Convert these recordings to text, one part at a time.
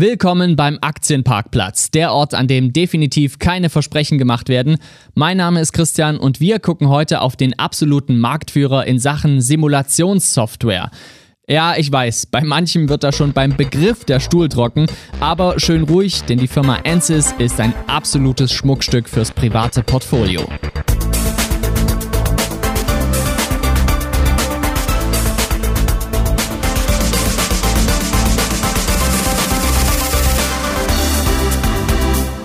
Willkommen beim Aktienparkplatz, der Ort, an dem definitiv keine Versprechen gemacht werden. Mein Name ist Christian und wir gucken heute auf den absoluten Marktführer in Sachen Simulationssoftware. Ja, ich weiß, bei manchen wird da schon beim Begriff der Stuhl trocken, aber schön ruhig, denn die Firma Ansys ist ein absolutes Schmuckstück fürs private Portfolio.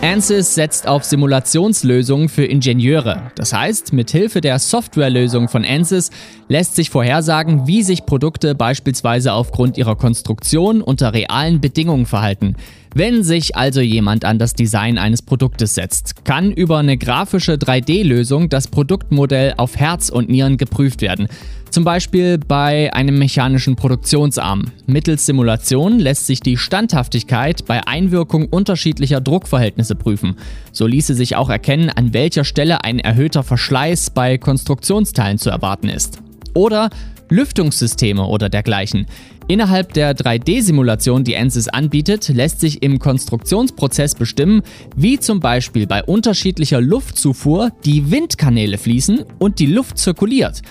Ansys setzt auf Simulationslösungen für Ingenieure. Das heißt, mit Hilfe der Softwarelösung von Ansys lässt sich vorhersagen, wie sich Produkte beispielsweise aufgrund ihrer Konstruktion unter realen Bedingungen verhalten. Wenn sich also jemand an das Design eines Produktes setzt, kann über eine grafische 3D-Lösung das Produktmodell auf Herz und Nieren geprüft werden. Zum Beispiel bei einem mechanischen Produktionsarm. Mittels Simulation lässt sich die Standhaftigkeit bei Einwirkung unterschiedlicher Druckverhältnisse prüfen. So ließe sich auch erkennen, an welcher Stelle ein erhöhter Verschleiß bei Konstruktionsteilen zu erwarten ist. Oder Lüftungssysteme oder dergleichen. Innerhalb der 3D-Simulation, die ANSYS anbietet, lässt sich im Konstruktionsprozess bestimmen, wie zum Beispiel bei unterschiedlicher Luftzufuhr die Windkanäle fließen und die Luft zirkuliert.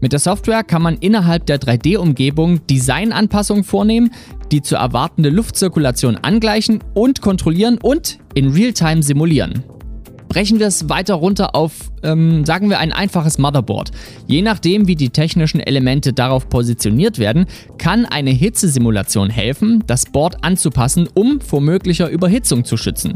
Mit der Software kann man innerhalb der 3D-Umgebung Designanpassungen vornehmen, die zu erwartende Luftzirkulation angleichen und kontrollieren und in Realtime simulieren brechen wir es weiter runter auf, ähm, sagen wir, ein einfaches Motherboard. Je nachdem, wie die technischen Elemente darauf positioniert werden, kann eine Hitzesimulation helfen, das Board anzupassen, um vor möglicher Überhitzung zu schützen.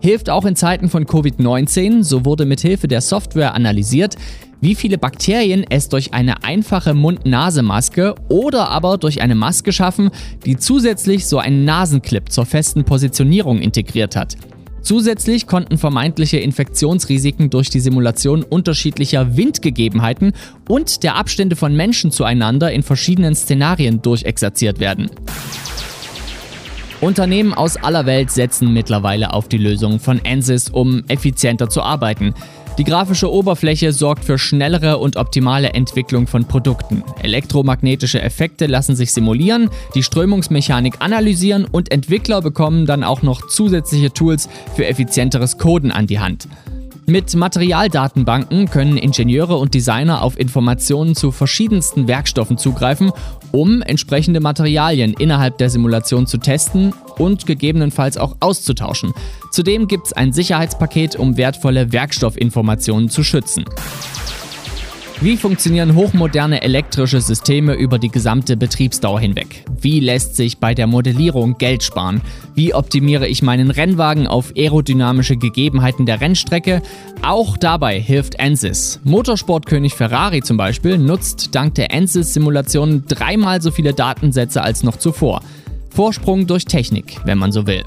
Hilft auch in Zeiten von Covid-19, so wurde mithilfe der Software analysiert, wie viele Bakterien es durch eine einfache Mund-Nase-Maske oder aber durch eine Maske schaffen, die zusätzlich so einen Nasenclip zur festen Positionierung integriert hat. Zusätzlich konnten vermeintliche Infektionsrisiken durch die Simulation unterschiedlicher Windgegebenheiten und der Abstände von Menschen zueinander in verschiedenen Szenarien durchexerziert werden. Unternehmen aus aller Welt setzen mittlerweile auf die Lösung von Ansys, um effizienter zu arbeiten. Die grafische Oberfläche sorgt für schnellere und optimale Entwicklung von Produkten. Elektromagnetische Effekte lassen sich simulieren, die Strömungsmechanik analysieren und Entwickler bekommen dann auch noch zusätzliche Tools für effizienteres Coden an die Hand. Mit Materialdatenbanken können Ingenieure und Designer auf Informationen zu verschiedensten Werkstoffen zugreifen, um entsprechende Materialien innerhalb der Simulation zu testen und gegebenenfalls auch auszutauschen. Zudem gibt es ein Sicherheitspaket, um wertvolle Werkstoffinformationen zu schützen. Wie funktionieren hochmoderne elektrische Systeme über die gesamte Betriebsdauer hinweg? Wie lässt sich bei der Modellierung Geld sparen? Wie optimiere ich meinen Rennwagen auf aerodynamische Gegebenheiten der Rennstrecke? Auch dabei hilft ANSYS. Motorsportkönig Ferrari zum Beispiel nutzt dank der ANSYS-Simulation dreimal so viele Datensätze als noch zuvor. Vorsprung durch Technik, wenn man so will.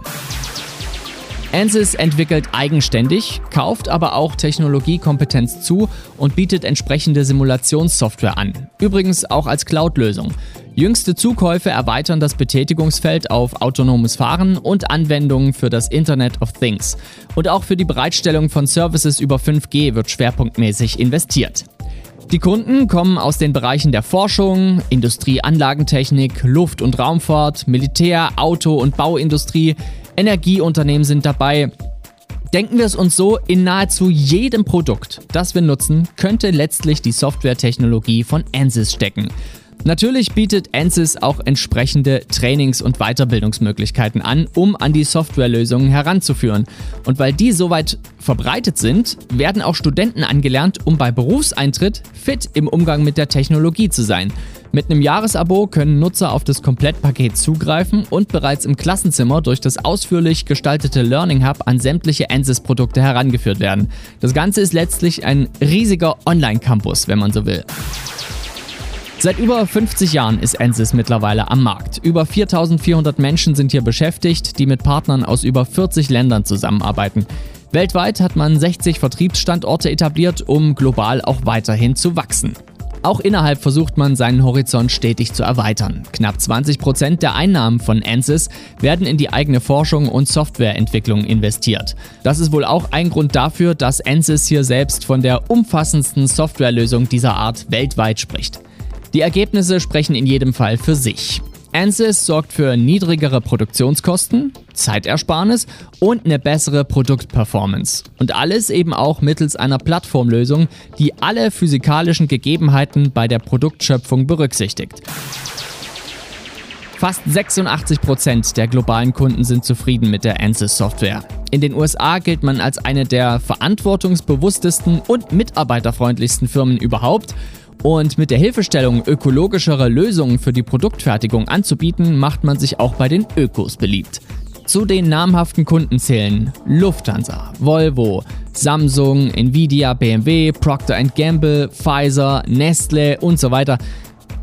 Ansys entwickelt eigenständig, kauft aber auch Technologiekompetenz zu und bietet entsprechende Simulationssoftware an. Übrigens auch als Cloud-Lösung. Jüngste Zukäufe erweitern das Betätigungsfeld auf autonomes Fahren und Anwendungen für das Internet of Things. Und auch für die Bereitstellung von Services über 5G wird schwerpunktmäßig investiert. Die Kunden kommen aus den Bereichen der Forschung, Industrieanlagentechnik, Luft- und Raumfahrt, Militär, Auto- und Bauindustrie, Energieunternehmen sind dabei. Denken wir es uns so, in nahezu jedem Produkt, das wir nutzen, könnte letztlich die Softwaretechnologie von Ansys stecken. Natürlich bietet Ansys auch entsprechende Trainings- und Weiterbildungsmöglichkeiten an, um an die Softwarelösungen heranzuführen. Und weil die soweit verbreitet sind, werden auch Studenten angelernt, um bei Berufseintritt fit im Umgang mit der Technologie zu sein. Mit einem Jahresabo können Nutzer auf das Komplettpaket zugreifen und bereits im Klassenzimmer durch das ausführlich gestaltete Learning Hub an sämtliche Ansys-Produkte herangeführt werden. Das Ganze ist letztlich ein riesiger Online-Campus, wenn man so will. Seit über 50 Jahren ist Ansys mittlerweile am Markt. Über 4400 Menschen sind hier beschäftigt, die mit Partnern aus über 40 Ländern zusammenarbeiten. Weltweit hat man 60 Vertriebsstandorte etabliert, um global auch weiterhin zu wachsen. Auch innerhalb versucht man seinen Horizont stetig zu erweitern. Knapp 20 Prozent der Einnahmen von Ansys werden in die eigene Forschung und Softwareentwicklung investiert. Das ist wohl auch ein Grund dafür, dass Ansys hier selbst von der umfassendsten Softwarelösung dieser Art weltweit spricht. Die Ergebnisse sprechen in jedem Fall für sich. Ansys sorgt für niedrigere Produktionskosten, Zeitersparnis und eine bessere Produktperformance. Und alles eben auch mittels einer Plattformlösung, die alle physikalischen Gegebenheiten bei der Produktschöpfung berücksichtigt. Fast 86 Prozent der globalen Kunden sind zufrieden mit der Ansys-Software. In den USA gilt man als eine der verantwortungsbewusstesten und mitarbeiterfreundlichsten Firmen überhaupt. Und mit der Hilfestellung, ökologischere Lösungen für die Produktfertigung anzubieten, macht man sich auch bei den Ökos beliebt. Zu den namhaften Kunden zählen Lufthansa, Volvo, Samsung, Nvidia, BMW, Procter Gamble, Pfizer, Nestle und so weiter.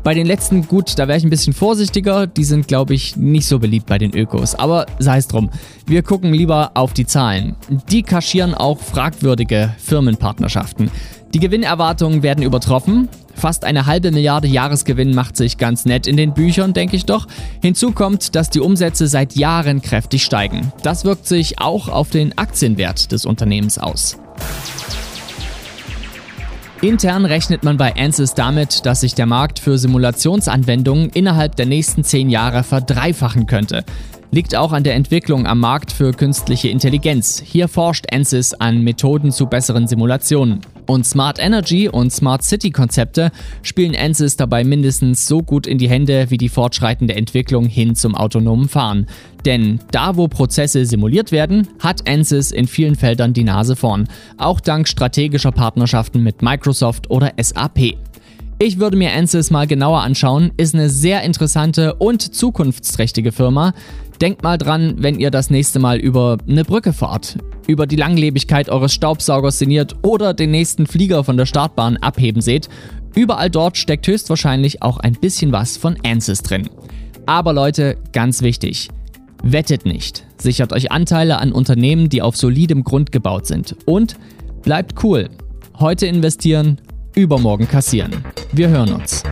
Bei den letzten, gut, da wäre ich ein bisschen vorsichtiger. Die sind, glaube ich, nicht so beliebt bei den Ökos. Aber sei es drum. Wir gucken lieber auf die Zahlen. Die kaschieren auch fragwürdige Firmenpartnerschaften. Die Gewinnerwartungen werden übertroffen. Fast eine halbe Milliarde Jahresgewinn macht sich ganz nett in den Büchern, denke ich doch. Hinzu kommt, dass die Umsätze seit Jahren kräftig steigen. Das wirkt sich auch auf den Aktienwert des Unternehmens aus. Intern rechnet man bei Ansys damit, dass sich der Markt für Simulationsanwendungen innerhalb der nächsten zehn Jahre verdreifachen könnte. Liegt auch an der Entwicklung am Markt für künstliche Intelligenz. Hier forscht Ansys an Methoden zu besseren Simulationen. Und Smart Energy und Smart City Konzepte spielen Ansys dabei mindestens so gut in die Hände wie die fortschreitende Entwicklung hin zum autonomen Fahren. Denn da, wo Prozesse simuliert werden, hat Ansys in vielen Feldern die Nase vorn. Auch dank strategischer Partnerschaften mit Microsoft oder SAP. Ich würde mir Ansys mal genauer anschauen, ist eine sehr interessante und zukunftsträchtige Firma. Denkt mal dran, wenn ihr das nächste Mal über eine Brücke fahrt, über die Langlebigkeit eures Staubsaugers sinniert oder den nächsten Flieger von der Startbahn abheben seht. Überall dort steckt höchstwahrscheinlich auch ein bisschen was von Ansys drin. Aber Leute, ganz wichtig, wettet nicht. Sichert euch Anteile an Unternehmen, die auf solidem Grund gebaut sind. Und bleibt cool. Heute investieren, übermorgen kassieren. Wir hören uns.